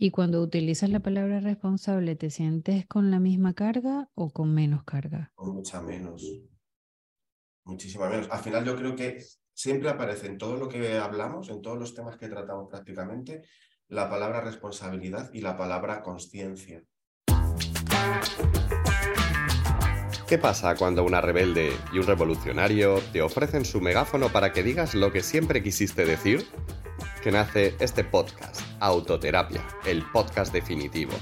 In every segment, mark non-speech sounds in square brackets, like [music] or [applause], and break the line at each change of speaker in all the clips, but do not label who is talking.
Y cuando utilizas la palabra responsable, ¿te sientes con la misma carga o con menos carga?
Con mucha menos. Muchísima menos. Al final yo creo que siempre aparece en todo lo que hablamos, en todos los temas que tratamos prácticamente, la palabra responsabilidad y la palabra conciencia.
¿Qué pasa cuando una rebelde y un revolucionario te ofrecen su megáfono para que digas lo que siempre quisiste decir? Que nace este podcast, Autoterapia, el podcast definitivo,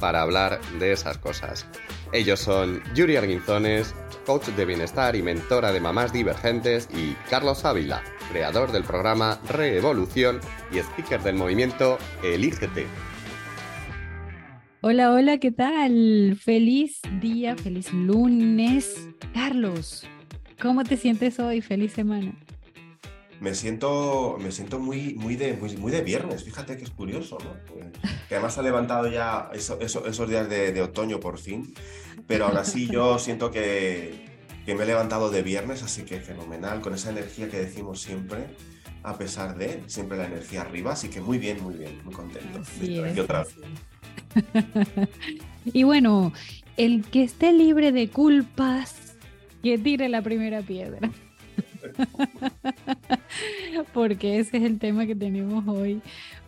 para hablar de esas cosas. Ellos son Yuri Arguinzones, coach de bienestar y mentora de mamás divergentes, y Carlos Ávila, creador del programa Reevolución y speaker del movimiento Elígete.
Hola, hola, ¿qué tal? Feliz día, feliz lunes. Carlos, ¿cómo te sientes hoy? Feliz semana.
Me siento, me siento muy, muy, de, muy, de viernes, fíjate que es curioso, ¿no? Que además ha levantado ya esos días de, otoño por fin, pero aún así yo siento que, que, me he levantado de viernes, así que fenomenal, con esa energía que decimos siempre, a pesar de siempre la energía arriba, así que muy bien, muy bien, muy contento.
otra [laughs] y bueno, el que esté libre de culpas, que tire la primera piedra. [laughs] [laughs] Porque ese es el tema que tenemos hoy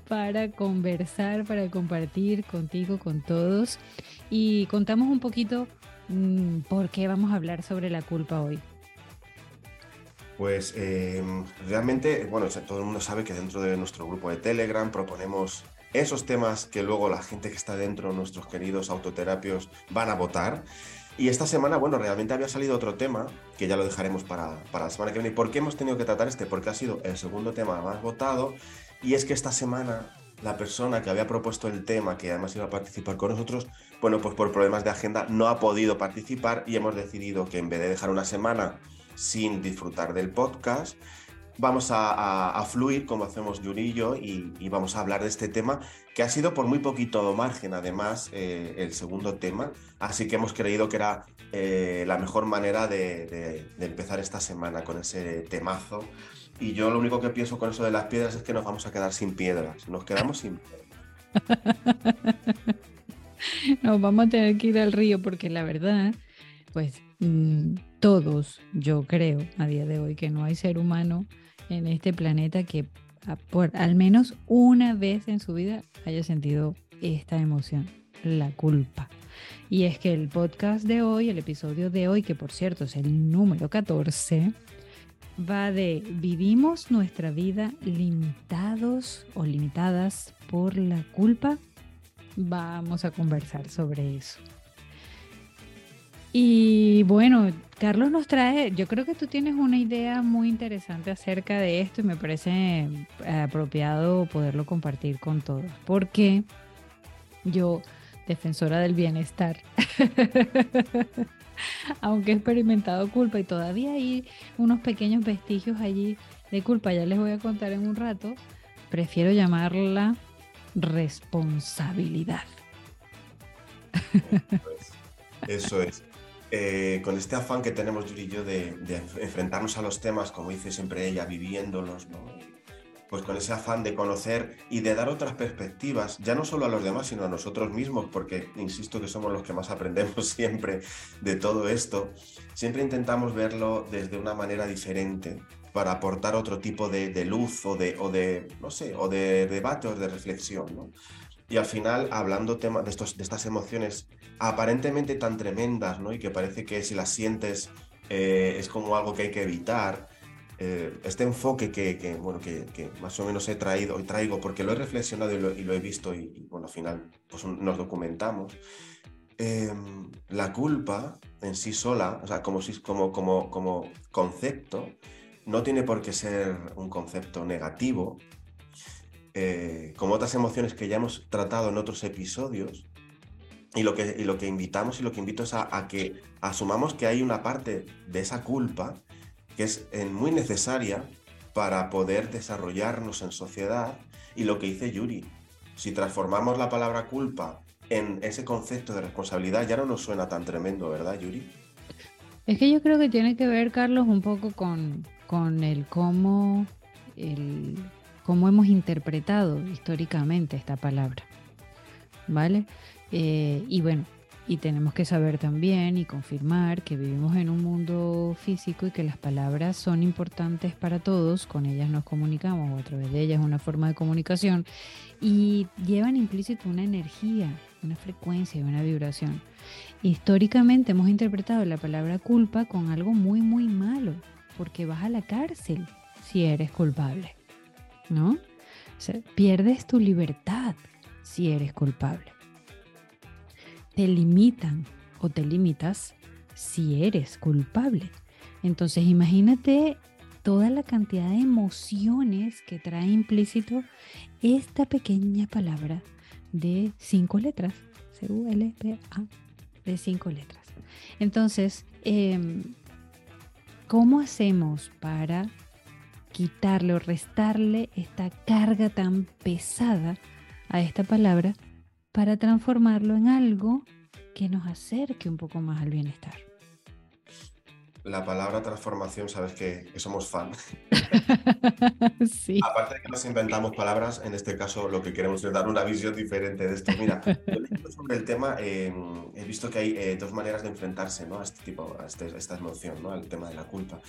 para conversar, para compartir contigo, con todos. Y contamos un poquito mm, por qué vamos a hablar sobre la culpa hoy.
Pues em, realmente, bueno, todo el mundo sabe que dentro de nuestro grupo de Telegram proponemos esos temas que luego la gente que está dentro, nuestros queridos autoterapios, van a votar. Y esta semana, bueno, realmente había salido otro tema, que ya lo dejaremos para, para la semana que viene. ¿Por qué hemos tenido que tratar este? Porque ha sido el segundo tema más votado. Y es que esta semana la persona que había propuesto el tema, que además iba a participar con nosotros, bueno, pues por problemas de agenda no ha podido participar y hemos decidido que en vez de dejar una semana sin disfrutar del podcast, vamos a, fluir como hacemos Yuri y yo y, vamos a hablar de este tema que ha sido por muy poquito margen además eh, el segundo tema, así que hemos creído que era eh, la mejor manera de, empezar esta semana con ese temazo. Y yo lo único que pienso con eso de las piedras es que nos vamos a quedar sin piedras, nos quedamos sin piedras. [laughs]
Nos vamos a tener que ir al río porque la verdad, pues mm, todos, yo creo a día de hoy que no hay ser humano en este planeta que por al menos una vez en su vida haya sentido esta emoción, la culpa. Y es que el podcast de hoy, el episodio de hoy, que por cierto es el número 14, va de vivimos nuestra vida limitados o limitadas por la culpa. Vamos a conversar sobre eso. Y bueno, Carlos nos trae, yo creo que tú tienes una idea muy interesante acerca de esto y me parece eh, apropiado poderlo compartir con todos, porque yo, defensora del bienestar, [laughs] aunque he experimentado culpa y todavía hay unos pequeños vestigios allí de culpa, ya les voy a contar en un rato, prefiero llamarla responsabilidad.
Eso es. Eh, con este afán que tenemos Yuri y yo de, enfrentarnos a los temas, como dice siempre ella, viviéndolos, pues con ese afán de conocer y de dar otras perspectivas, ya no solo a los demás, sino a nosotros mismos, porque insisto que somos los que más [laughs] aprendemos siempre de todo esto, siempre intentamos verlo desde una manera diferente para aportar otro tipo de, luz o de, o de, no sé, o de debate o de reflexión. ¿no? Y al final, hablando tema de, estos, de estas emociones aparentemente tan tremendas, ¿no? Y que parece que si las sientes eh, es como algo que hay que evitar. Eh, este enfoque que, bueno, que, más o menos he traído y traigo porque lo he reflexionado y lo, he visto y, bueno, al final pues, nos documentamos. Em, la culpa en sí sola, o sea, como, como, como, como concepto, no tiene por qué ser un concepto negativo, eh, como otras emociones que ya hemos tratado en otros episodios. Y lo que, lo que invitamos y lo que invito es a, que asumamos que hay una parte de esa culpa que es eh, muy necesaria para poder desarrollarnos en sociedad. Y lo que dice Yuri, si transformamos la palabra culpa en ese concepto de responsabilidad, ya no nos suena tan tremendo, ¿verdad, Yuri?
Es que yo creo que tiene que ver, Carlos, un poco con, con el cómo el cómo hemos interpretado históricamente esta palabra. ¿vale? Eh, y bueno, y tenemos que saber también y confirmar que vivimos en un mundo físico y que las palabras son importantes para todos, con ellas nos comunicamos o a través de ellas una forma de comunicación y llevan implícito una energía, una frecuencia y una vibración. Históricamente hemos interpretado la palabra culpa con algo muy, muy malo, porque vas a la cárcel si eres culpable, ¿no? O sea, pierdes tu libertad si eres culpable te limitan o te limitas si eres culpable. Entonces imagínate toda la cantidad de emociones que trae implícito esta pequeña palabra de cinco letras, C-U-L-P-A, de cinco letras. Entonces, em, ¿cómo hacemos para quitarle o restarle esta carga tan pesada a esta palabra para transformarlo en algo que nos acerque un poco más al bienestar.
La palabra transformación, sabes que, somos fan. [laughs]
sí.
Aparte de que nos inventamos palabras, en este caso lo que queremos es dar una visión diferente de esto. Mira, sobre el tema, em, he visto que hay eh, dos maneras de enfrentarse ¿no? a este tipo, a, este, esta emoción, ¿no? al tema de la culpa.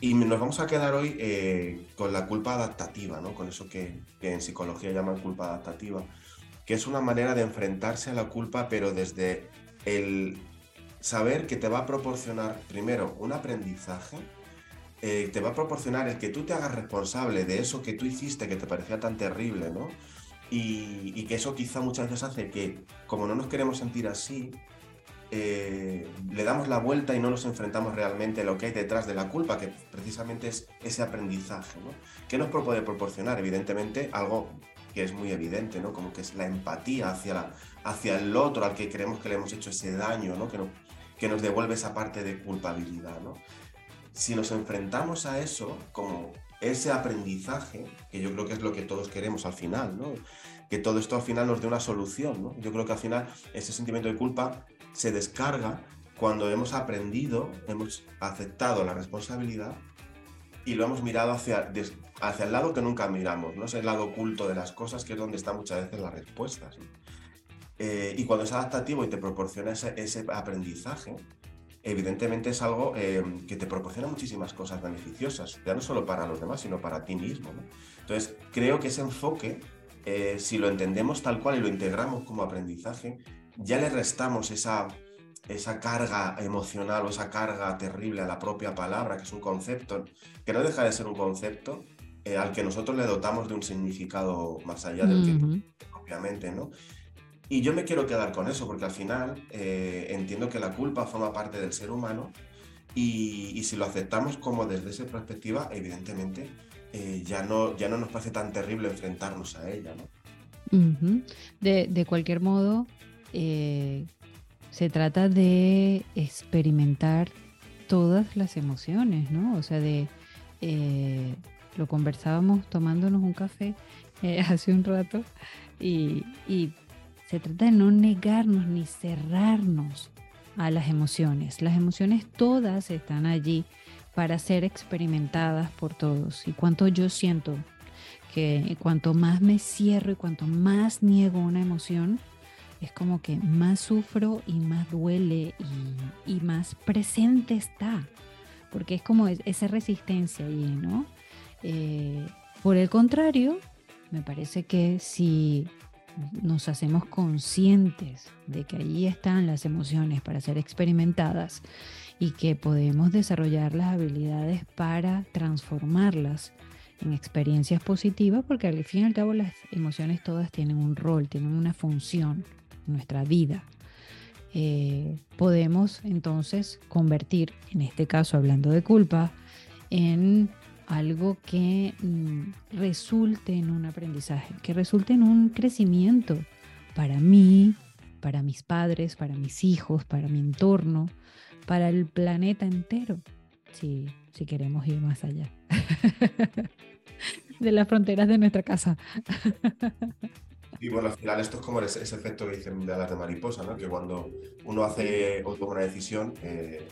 Y nos vamos a quedar hoy eh, con la culpa adaptativa, ¿no? con eso que, que en psicología llaman culpa adaptativa que es una manera de enfrentarse a la culpa, pero desde el saber que te va a proporcionar, primero, un aprendizaje, eh, te va a proporcionar el que tú te hagas responsable de eso que tú hiciste que te parecía tan terrible, ¿no? Y, que eso quizá muchas veces hace que, como no nos queremos sentir así, eh, le damos la vuelta y no nos enfrentamos realmente a lo que hay detrás de la culpa, que precisamente es ese aprendizaje, ¿no? ¿Qué nos puede proporcionar? Evidentemente, algo que es muy evidente. Como que es la empatía hacia, hacia el otro al que creemos que le hemos hecho ese daño. Que, nos devuelve esa parte de culpabilidad. Si nos enfrentamos a eso como ese aprendizaje, que yo creo que es lo que todos queremos al final, ¿no? Que todo esto al final nos dé una solución. Yo creo que al final ese sentimiento de culpa se descarga cuando hemos aprendido, hemos aceptado la responsabilidad y lo hemos mirado hacia, hacia el lado que nunca miramos, ¿no? Es el lado oculto de las cosas, que es donde están muchas veces las respuestas. Eh, y cuando es adaptativo y te proporciona ese, aprendizaje, evidentemente es algo eh, que te proporciona muchísimas cosas beneficiosas, ya no solo para los demás, sino para ti mismo. Entonces, creo que ese enfoque, eh, si lo entendemos tal cual y lo integramos como aprendizaje, ya le restamos esa, esa carga emocional o esa carga terrible a la propia palabra, que es un concepto, que no deja de ser un concepto eh, al que nosotros le dotamos de un significado más allá del que propiamente, ¿no? Y yo me quiero quedar con eso, porque al final eh, entiendo que la culpa forma parte del ser humano y, si lo aceptamos como desde esa perspectiva, evidentemente eh, ya, no, ya no nos parece tan terrible enfrentarnos a ella, ¿no?
de, de, cualquier modo, se trata de experimentar todas las emociones, ¿no? O sea, de eh, lo conversábamos tomándonos un café [laughs] eh, hace un rato y, se trata de no negarnos ni cerrarnos a las emociones. Las emociones todas están allí para ser experimentadas por todos. Y cuanto yo siento que cuanto más me cierro y cuanto más niego una emoción, es como que más sufro y más duele y, más presente está, porque es como esa resistencia allí, ¿no? Eh, por el contrario, me parece que si nos hacemos conscientes de que allí están las emociones para ser experimentadas y que podemos desarrollar las habilidades para transformarlas en experiencias positivas, porque al fin y al cabo las emociones todas tienen un rol, tienen una función nuestra vida. Eh, podemos entonces convertir, en este caso hablando de culpa, en algo que mm, resulte en un aprendizaje, que resulte en un crecimiento para mí, para mis padres, para mis hijos, para mi entorno, para el planeta entero, si, si queremos ir más allá [laughs] de las fronteras de nuestra casa. [laughs]
Y bueno, al final esto es como ese, efecto que dicen de alas de mariposa, ¿no? Que cuando uno hace o toma una decisión, eh,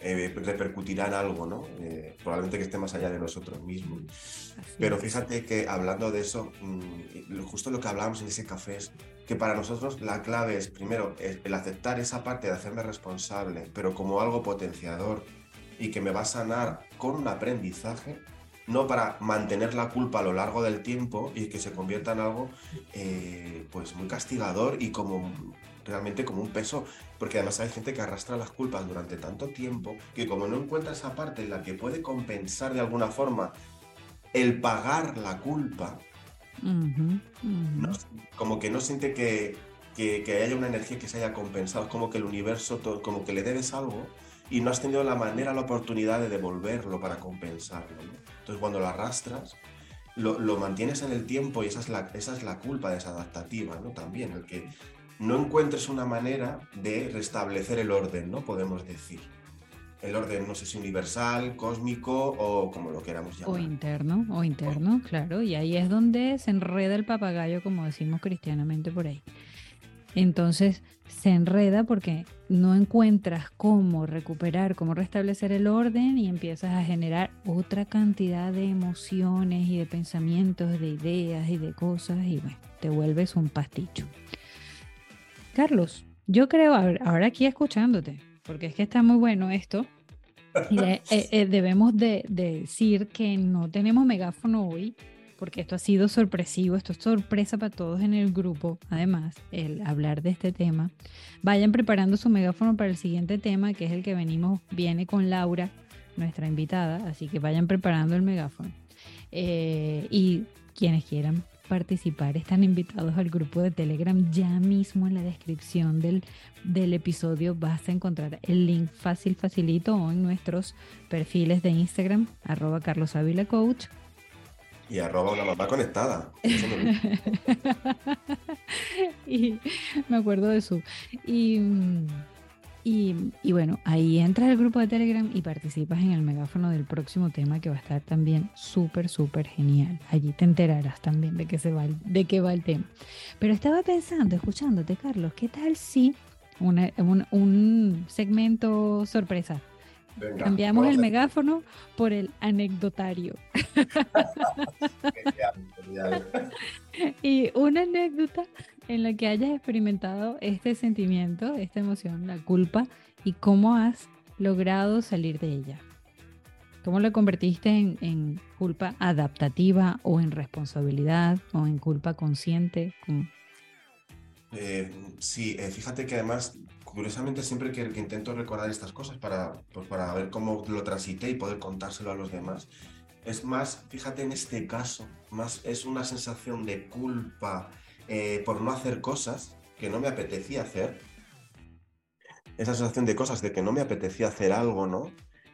eh, repercutirá en algo, ¿no? Eh, probablemente que esté más allá de nosotros mismos. Pero fíjate que hablando de eso, mm, justo lo que hablábamos en ese café es que para nosotros la clave es, primero, el aceptar esa parte de hacerme responsable, pero como algo potenciador y que me va a sanar con un aprendizaje, no para mantener la culpa a lo largo del tiempo y que se convierta en algo eh, pues muy castigador y como realmente como un peso, porque además hay gente que arrastra las culpas durante tanto tiempo que como no encuentra esa parte en la que puede compensar de alguna forma el pagar la culpa, como que no siente que, que, haya una energía que se haya compensado, como que el universo, como que le debes algo y no has tenido la manera, la oportunidad de devolverlo para compensarlo. Entonces cuando lo arrastras, lo, lo, mantienes en el tiempo y esa es la, esa es la culpa desadaptativa, ¿no? También, el que no encuentres una manera de restablecer el orden, ¿no? Podemos decir. El orden, no sé si universal, cósmico o como lo queramos llamar.
O interno, o interno, claro. Y ahí es donde se enreda el papagayo, como decimos cristianamente por ahí. Entonces se enreda porque no encuentras cómo recuperar, cómo restablecer el orden y empiezas a generar otra cantidad de emociones y de pensamientos, de ideas y de cosas y bueno, te vuelves un pasticho. Carlos, yo creo, ahora aquí escuchándote, porque es que está muy bueno esto, eh, eh, debemos de, decir que no tenemos megáfono hoy, porque esto ha sido sorpresivo, esto es sorpresa para todos en el grupo, además, el hablar de este tema. Vayan preparando su megáfono para el siguiente tema, que es el que venimos, viene con Laura, nuestra invitada, así que vayan preparando el megáfono. Eh, y quienes quieran participar están invitados al grupo de Telegram. Ya mismo en la descripción del, del episodio vas a encontrar el link fácil, facilito o en nuestros perfiles de Instagram, arroba Carlos Coach.
Y arroba una mamá conectada. [laughs]
y me acuerdo de su. Y y, bueno, ahí entras al grupo de Telegram y participas en el megáfono del próximo tema que va a estar también súper, súper genial. Allí te enterarás también de qué, se va de qué va el tema. Pero estaba pensando, escuchándote, Carlos, ¿qué tal si un, segmento sorpresa? Cambiamos el megáfono por el anecdotario. [laughs] y una anécdota en la que hayas experimentado este sentimiento, esta emoción, la culpa, y cómo has logrado salir de ella. ¿Cómo la convertiste en, culpa adaptativa o en responsabilidad o en culpa consciente?
Eh, sí, eh, fíjate que además, curiosamente, siempre que, intento recordar estas cosas para, pues para ver cómo lo transité y poder contárselo a los demás, es más, fíjate en este caso, más es una sensación de culpa eh, por no hacer cosas que no me apetecía hacer. Esa sensación de cosas de que no me apetecía hacer algo, ¿no?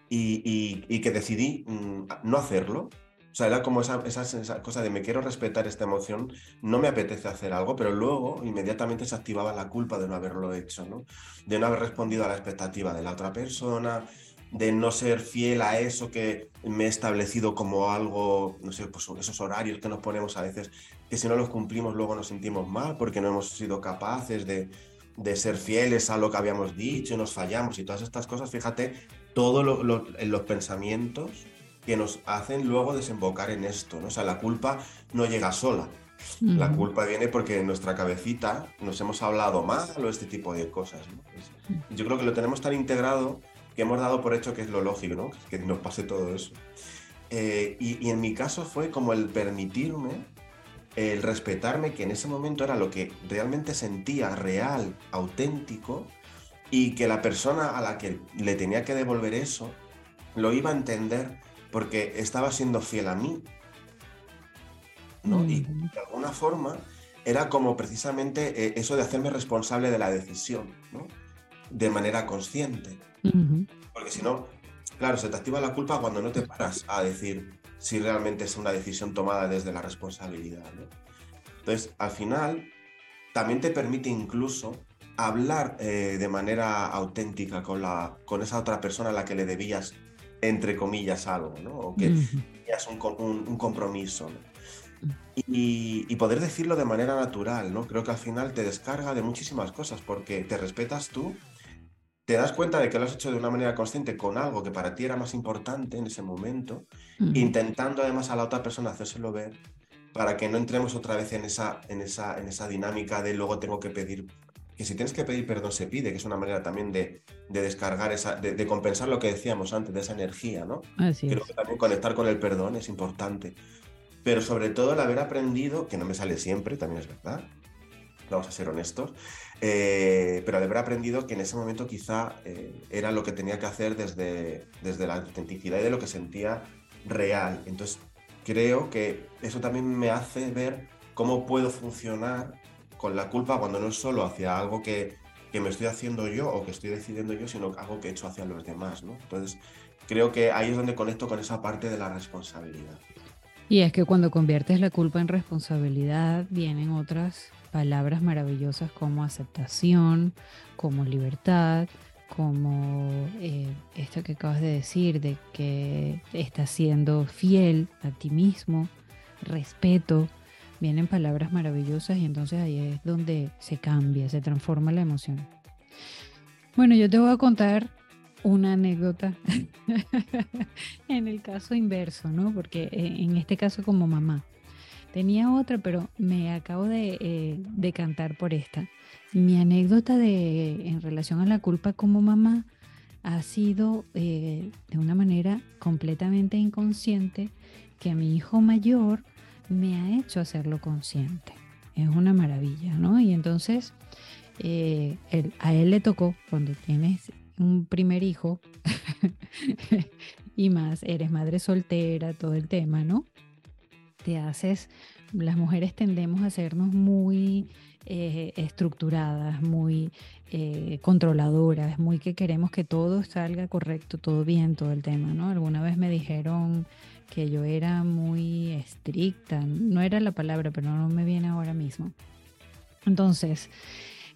Y, que decidí mm, no hacerlo. O sea, era como esa, esa, cosa de me quiero respetar esta emoción, no me apetece hacer algo, pero luego inmediatamente se activaba la culpa de no haberlo hecho, ¿no? De no haber respondido a la expectativa de la otra persona, de no ser fiel a eso que me he establecido como algo, no sé, pues esos horarios que nos ponemos a veces, que si no los cumplimos luego nos sentimos mal porque no hemos sido capaces de, ser fieles a lo que habíamos dicho, nos fallamos y todas estas cosas, fíjate, todos los pensamientos que nos hacen luego desembocar en esto, ¿no? O sea, la culpa no llega sola. La culpa viene porque en nuestra cabecita nos hemos hablado mal o este tipo de cosas. yo creo que lo tenemos tan integrado que hemos dado por hecho que es lo lógico, ¿no? Que nos pase todo eso. Eh, y, en mi caso fue como el permitirme, el respetarme, que en ese momento era lo que realmente sentía real, auténtico, y que la persona a la que le tenía que devolver eso lo iba a entender porque estaba siendo fiel a mí. ¿no? Y de alguna forma era como precisamente eh, eso de hacerme responsable de la decisión, ¿no? de manera consciente. Porque si no, claro, se te activa la culpa cuando no te paras a decir si realmente es una decisión tomada desde la responsabilidad. Entonces, al final, también te permite incluso hablar eh, de manera auténtica con, la, con esa otra persona a la que le debías, entre comillas, algo, ¿no? O que tenías un, un, compromiso. Y, y, poder decirlo de manera natural, ¿no? Creo que al final te descarga de muchísimas cosas porque te respetas tú te das cuenta de que lo has hecho de una manera consciente con algo que para ti era más importante en ese momento, intentando además a la otra persona hacérselo ver para que no entremos otra vez en esa, en esa, en esa dinámica de luego tengo que pedir que si tienes que pedir perdón se pide, que es una manera también de, descargar esa, de, compensar lo que decíamos antes, de esa energía, ¿no? Creo que también conectar con el perdón es importante. Pero sobre todo el haber aprendido, que no me sale siempre, también es verdad, vamos a ser honestos, eh, pero al haber aprendido que en ese momento quizá eh, era lo que tenía que hacer desde, desde la autenticidad y de lo que sentía real. Entonces creo que eso también me hace ver cómo puedo funcionar con la culpa cuando no es solo hacia algo que, que me estoy haciendo yo o que estoy decidiendo yo, sino algo que he hecho hacia los demás, ¿no? Entonces, creo que ahí es donde conecto con esa parte de la responsabilidad.
Y es que cuando conviertes la culpa en responsabilidad, vienen otras palabras maravillosas como aceptación, como libertad, como eh, esto que acabas de decir, de que estás siendo fiel a ti mismo, respeto, vienen palabras maravillosas y entonces ahí es donde se cambia, se transforma la emoción. Bueno, yo te voy a contar una anécdota [laughs] en el caso inverso, ¿no? Porque eh, en este caso como mamá. Tenía otra, pero me acabo de eh, decantar por esta. Mi anécdota de, en relación a la culpa como mamá ha sido eh, de una manera completamente inconsciente que mi hijo mayor me ha hecho hacerlo consciente. Es una maravilla, ¿no? Y entonces eh, a él le tocó, cuando tienes un primer hijo [laughs] y más, eres madre soltera, todo el tema, ¿no? Te haces, las mujeres tendemos a hacernos muy eh, estructuradas, muy eh, controladoras, muy que queremos que todo salga correcto, todo bien, todo el tema, ¿no? Alguna vez me dijeron que yo era muy estricta, no era la palabra, pero no me viene ahora mismo. Entonces,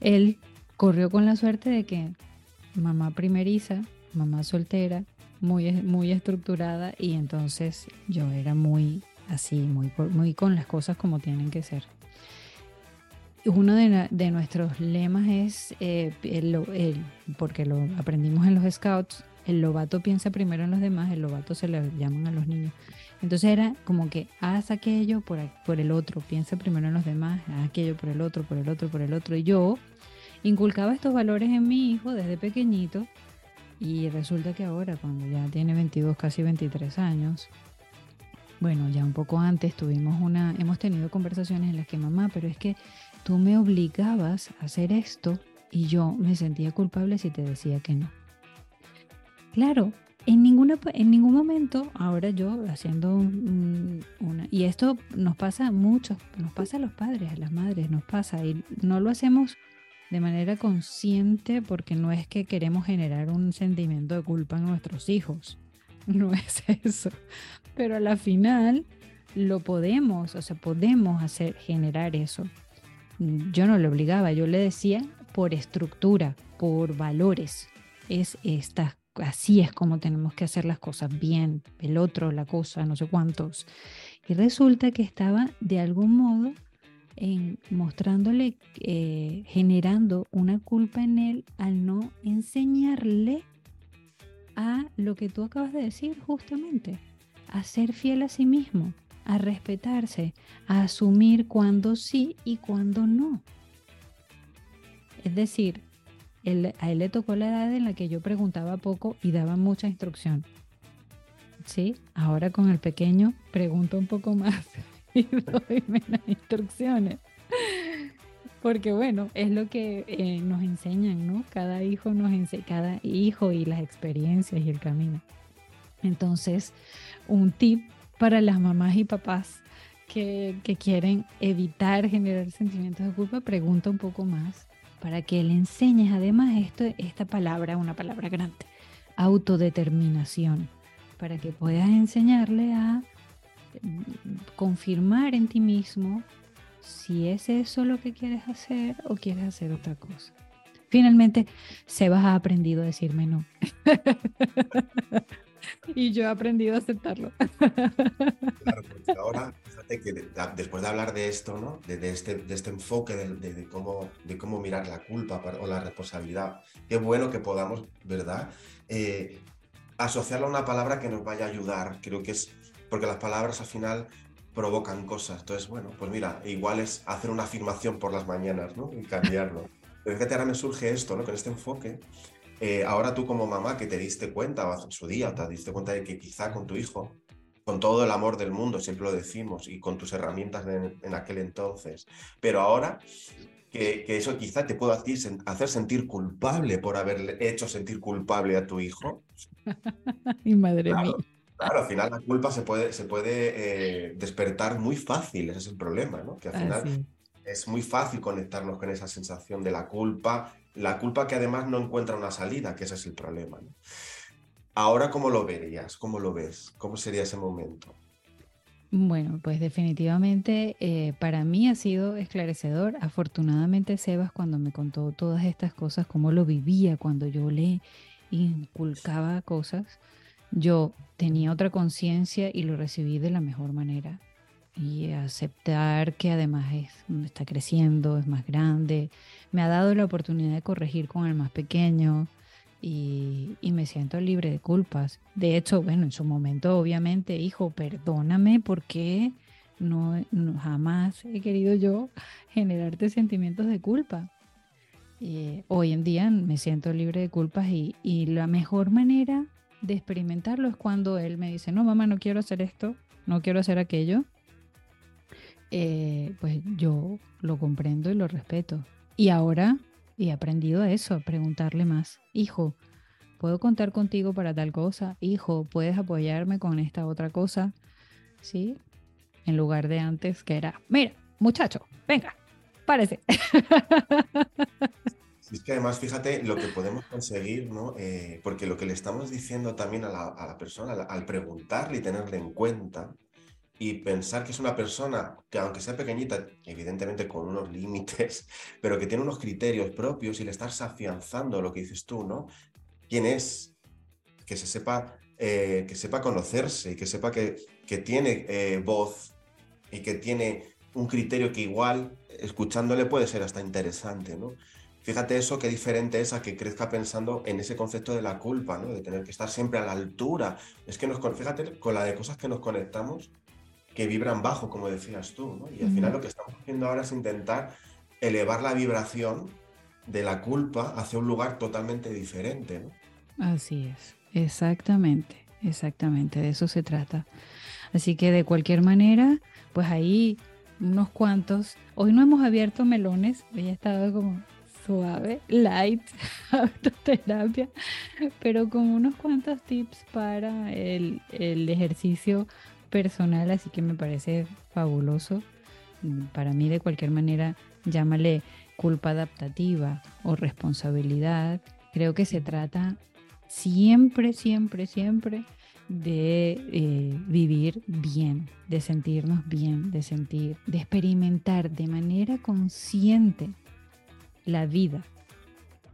él corrió con la suerte de que mamá primeriza, mamá soltera, muy, muy estructurada y entonces yo era muy así, muy, muy con las cosas como tienen que ser. Uno de, nuestros lemas es, eh, el, porque lo aprendimos en los scouts, el lobato piensa primero en los demás, el lobato se le llaman a los niños. Entonces era como que haz aquello por, por el otro, piensa primero en los demás, haz aquello por el otro, por el otro, por el otro. Y yo inculcaba estos valores en mi hijo desde pequeñito y resulta que ahora, cuando ya tiene 22, casi 23 años, bueno, ya un poco antes tuvimos una, hemos tenido conversaciones en las que mamá, pero es que tú me obligabas a hacer esto y yo me sentía culpable si te decía que no. Claro, en, ninguna, en ningún momento, ahora yo haciendo una, y esto nos pasa a muchos, nos pasa a los padres, a las madres, nos pasa, y no lo hacemos de manera consciente porque no es que queremos generar un sentimiento de culpa en nuestros hijos, [laughs] no es eso, pero a la final lo podemos, o sea, podemos hacer, generar eso. Yo no le obligaba, yo le decía por estructura, por valores, es esta así es como tenemos que hacer las cosas bien, el otro, la cosa, no sé cuántos. Y resulta que estaba de algún modo en, mostrándole, eh, generando una culpa en él al no enseñarle a lo que tú acabas de decir justamente, a ser fiel a sí mismo, a respetarse, a asumir cuándo sí y cuándo no. Es decir, a él le tocó la edad en la que yo preguntaba poco y daba mucha instrucción. Sí, ahora con el pequeño pregunto un poco más [laughs] y doy menos instrucciones. Porque bueno, es lo que eh, nos enseñan, ¿no? Cada hijo nos enseña, cada hijo y las experiencias y el camino. Entonces, un tip para las mamás y papás que, que quieren evitar generar sentimientos de culpa, pregunta un poco más para que le enseñes además esto, esta palabra, una palabra grande, autodeterminación, para que puedas enseñarle a mm, confirmar en ti mismo si es eso lo que quieres hacer o quieres hacer otra cosa. Finalmente, Sebas ha aprendido a decirme no. [laughs] y yo he aprendido a aceptarlo.
Claro, ahora, fíjate que después de hablar de esto, ¿no? de, este, de este enfoque de, cómo, de cómo mirar la culpa o la responsabilidad, qué bueno que podamos, ¿verdad? Eh, asociarla a una palabra que nos vaya a ayudar. Creo que es porque las palabras al final provocan cosas. Entonces, bueno, pues mira, igual es hacer una afirmación por las mañanas, ¿no? Y cambiarlo. Pero fíjate, ahora me surge esto, ¿no? Con este enfoque. Eh, ahora tú como mamá que te diste cuenta en su día, te diste cuenta de que quizá con tu hijo, con todo el amor del mundo, siempre lo decimos, y con tus herramientas en aquel entonces, pero ahora que, eso quizá te pueda hacer sentir culpable por haberle hecho sentir culpable a tu hijo. [laughs]
y madre mía.
Claro, al final la culpa se puede, se puede eh, despertar muy fácil, ese es el problema, ¿no? Que al final es muy fácil conectarnos con esa sensación de la culpa, la culpa que además no encuentra una salida, que ese es el problema. ¿no? Ahora, ¿cómo lo verías? ¿Cómo lo ves? ¿Cómo sería ese momento?
Bueno, pues definitivamente eh, para mí ha sido esclarecedor. Afortunadamente Sebas cuando me contó todas estas cosas, cómo lo vivía cuando yo le inculcaba cosas, yo tenía otra conciencia y lo recibí de la mejor manera. Y aceptar que además es, está creciendo, es más grande, me ha dado la oportunidad de corregir con el más pequeño, y, me siento libre de culpas. De hecho, bueno, en su momento, obviamente, hijo, perdóname porque no, jamás he querido yo [laughs] generarte sentimientos de culpa. Eh, hoy en día me siento libre de culpas y, la mejor manera de experimentarlo es cuando él me dice, no, mamá, no quiero hacer esto, no quiero hacer aquello. Eh, pues yo lo comprendo y lo respeto. Y ahora y he aprendido eso, a preguntarle más. Hijo, ¿puedo contar contigo para tal cosa? Hijo, ¿puedes apoyarme con esta otra cosa? ¿Sí? En lugar de antes que era, mira, muchacho, venga, párese. [laughs]
Es que además, fíjate lo que podemos conseguir, ¿no? Eh, porque lo que le estamos diciendo también a la, a la persona, al preguntarle y tenerle en cuenta, y pensar que es una persona que aunque sea pequeñita, evidentemente con unos [laughs] límites, pero que tiene unos criterios propios y le estás afianzando lo que dices tú, ¿no? ¿Quién es? Que se sepa, eh, que sepa conocerse y que sepa que, que tiene eh, voz y que tiene un criterio que igual escuchándole puede ser hasta interesante, ¿no? Fíjate eso, qué diferente es a que crezca pensando en ese concepto de la culpa, ¿no? De tener que estar siempre a la altura. Es que nos, fíjate con la de cosas que nos conectamos, que vibran bajo, como decías tú. ¿no? Y al final lo que estamos haciendo ahora es intentar elevar la vibración de la culpa hacia un lugar totalmente diferente. ¿no?
Así es, exactamente, exactamente, de eso se trata. Así que de cualquier manera, pues ahí unos cuantos, hoy no hemos abierto melones, hoy ha estado como suave, light, [laughs] autoterapia, pero con unos cuantos tips para el, el ejercicio personal, así que me parece fabuloso. Para mí, de cualquier manera, llámale culpa adaptativa o responsabilidad. Creo que se trata siempre, siempre, siempre de eh, vivir bien, de sentirnos bien, de sentir, de experimentar de manera consciente la vida,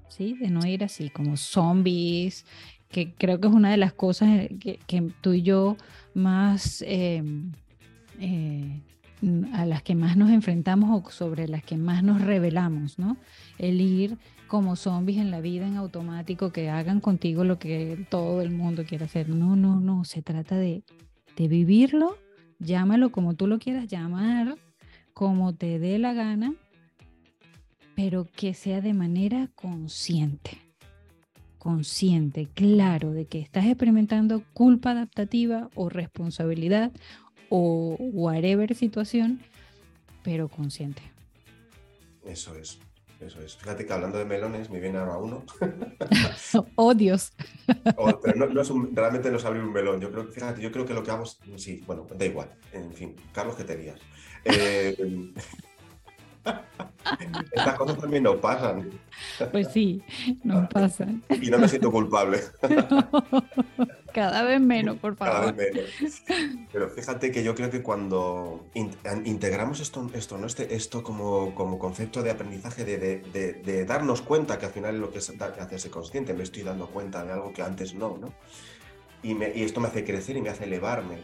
¿sí? De no ir así como zombies, que creo que es una de las cosas que, que tú y yo más em, eh, a las que más nos enfrentamos o sobre las que más nos revelamos, ¿no? El ir como zombies en la vida en automático que hagan contigo lo que todo el mundo quiere hacer. No, no, no, se trata de, de vivirlo, llámalo como tú lo quieras llamar, como te dé la gana, pero que sea de manera consciente consciente, claro, de que estás experimentando culpa adaptativa o responsabilidad o whatever situación, pero consciente.
Eso es, eso es. Fíjate que hablando de melones me viene ahora uno. [laughs]
oh, Dios. [laughs]
Oh, pero no, es realmente no es abrir un melón. Yo creo, fíjate, yo creo que lo que hago es, sí, bueno, da igual. En fin, Carlos, ¿qué te digas? Eh, [laughs] [laughs] estas cosas también nos pasan.
Pues sí, nos pasan.
Y no me siento culpable. [laughs]
Cada vez menos, por favor.
Cada vez menos. Pero fíjate que yo creo que cuando integramos esto, esto, ¿no? este, esto como, como concepto de aprendizaje, de, darnos cuenta que al final es lo que es hacerse consciente, me estoy dando cuenta de algo que antes no, ¿no? Y, y esto me hace crecer y me hace elevarme.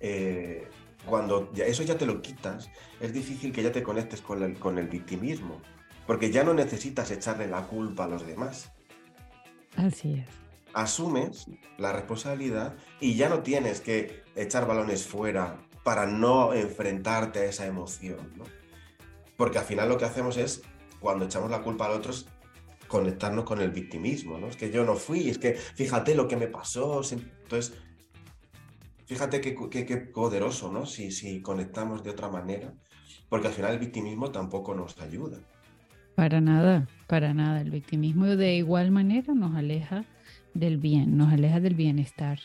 Eh, cuando ya, eso ya te lo quitas, es difícil que ya te conectes con el, con el victimismo, porque ya no necesitas echarle la culpa a los demás.
Así es.
Asumes la responsabilidad y ya no tienes que echar balones fuera para no enfrentarte a esa emoción, ¿no? Porque al final lo que hacemos es, cuando echamos la culpa al otro, es conectarnos con el victimismo, ¿no? Es que yo no fui, es que fíjate lo que me pasó. Entonces, fíjate qué, poderoso, ¿no? Si, si conectamos de otra manera, porque al final el victimismo tampoco nos ayuda.
Para nada, para nada. El victimismo de igual manera nos aleja del bien, nos aleja del bienestar.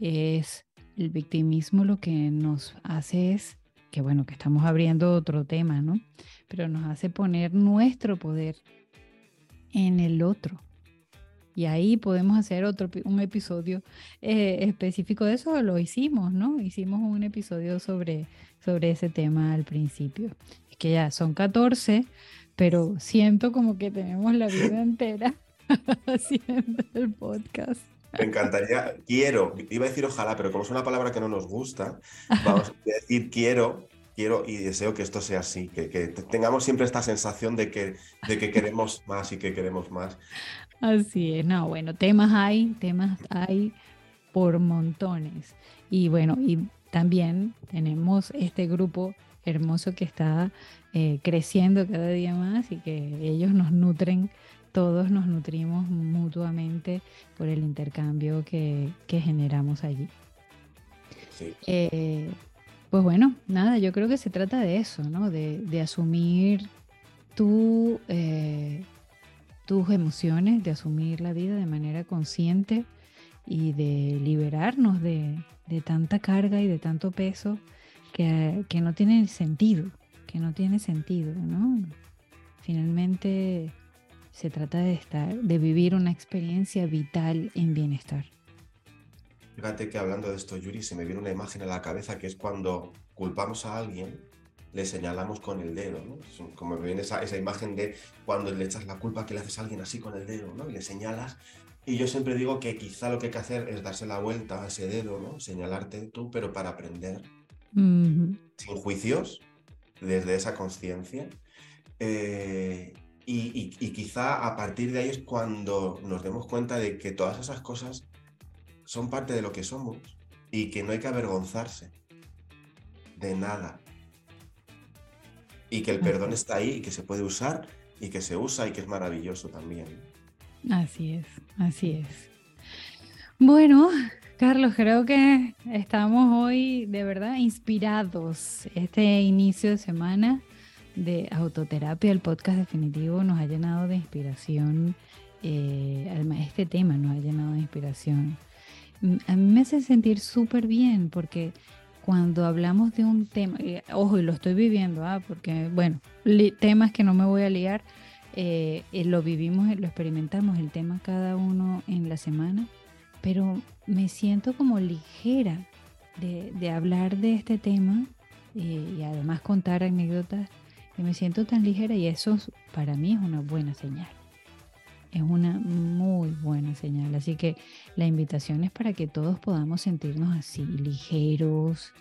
Es el victimismo lo que nos hace es, que bueno, que estamos abriendo otro tema, ¿no? Pero nos hace poner nuestro poder en el otro. Y ahí podemos hacer otro un episodio eh, específico de eso, lo hicimos, ¿no? Hicimos un episodio sobre, sobre ese tema al principio. Es que ya son 14, pero siento como que tenemos la vida entera [laughs] haciendo el podcast.
Me encantaría, quiero, iba a decir ojalá, pero como es una palabra que no nos gusta, vamos a decir quiero, quiero y deseo que esto sea así, que, tengamos siempre esta sensación de que, de que queremos más y que queremos más.
Así es, no, bueno, temas hay, temas hay por montones. Y bueno, y también tenemos este grupo hermoso que está eh, creciendo cada día más y que ellos nos nutren todos nos nutrimos mutuamente por el intercambio que, generamos allí. Eh, pues bueno, nada, yo creo que se trata de eso, ¿no? De, asumir tu, eh, tus emociones, de asumir la vida de manera consciente y de liberarnos de, tanta carga y de tanto peso que, que, no tiene sentido, que no tiene sentido, ¿no? Finalmente se trata de estar, de vivir una experiencia vital en bienestar.
Fíjate que hablando de esto, Yuri, se me viene una imagen a la cabeza que es cuando culpamos a alguien, le señalamos con el dedo, ¿no? Como me viene esa, esa imagen de cuando le echas la culpa que le haces a alguien así con el dedo, ¿no? Y le señalas. Y yo siempre digo que quizá lo que hay que hacer es darse la vuelta a ese dedo, ¿no? Señalarte tú, pero para aprender. Sin juicios, desde esa conciencia. Eh, y, quizá a partir de ahí es cuando nos demos cuenta de que todas esas cosas son parte de lo que somos y que no hay que avergonzarse de nada. Y que el perdón está ahí y que se puede usar y que se usa y que es maravilloso también.
Así es, así es. Bueno, Carlos, creo que estamos hoy de verdad inspirados este inicio de semana de autoterapia, el podcast definitivo nos ha llenado de inspiración. Eh, además, este tema nos ha llenado de inspiración. Mm, a mí me hace sentir súper bien porque cuando hablamos de un tema, eh, ojo, y lo estoy viviendo, ¿ah? porque, bueno, temas que no me voy a liar, eh, lo vivimos, lo experimentamos, el tema cada uno en la semana, pero me siento como ligera de, de hablar de este tema y además contar anécdotas me siento tan ligera y eso para mí es una buena señal. Es una muy buena señal. Así que la invitación es para que todos podamos sentirnos así, ligeros,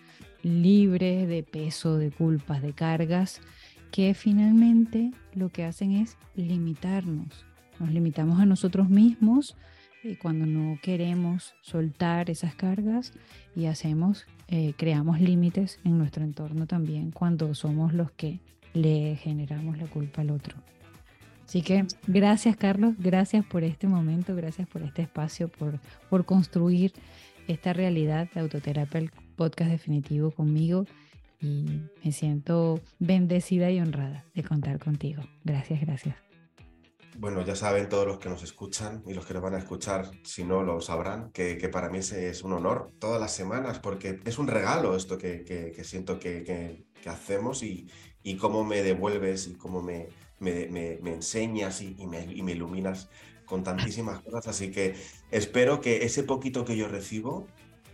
libres de peso, de culpas, de cargas, que finalmente lo que hacen es limitarnos. Nos limitamos a nosotros mismos eh, cuando no queremos soltar esas cargas y hacemos, eh, creamos límites en nuestro entorno también cuando somos los que le generamos la culpa al otro. Así que gracias Carlos, gracias por este momento, gracias por este espacio, por, por construir esta realidad de autoterapia, el podcast definitivo conmigo y me siento bendecida y honrada de contar contigo. Gracias, gracias.
Bueno, ya saben todos los que nos escuchan y los que nos van a escuchar, si no lo sabrán, que, para mí es, un honor todas las semanas porque es un regalo esto que, siento que, hacemos y, y cómo me devuelves y cómo me, me, enseñas y, me, iluminas con tantísimas [laughs] cosas. Así que espero que ese poquito que yo recibo,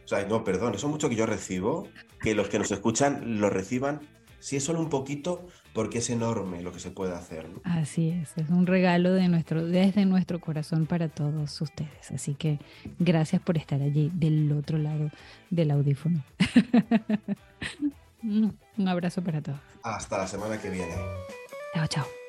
o sea, no, perdón, eso mucho que yo recibo, que los que nos escuchan lo reciban, si es solo un poquito, porque es enorme lo que se puede hacer.
Así es, es un regalo de nuestro, desde nuestro corazón para todos ustedes. Así que gracias por estar allí del otro lado del audífono. [laughs] Un abrazo para todos.
Hasta la semana que viene.
Chao, chao.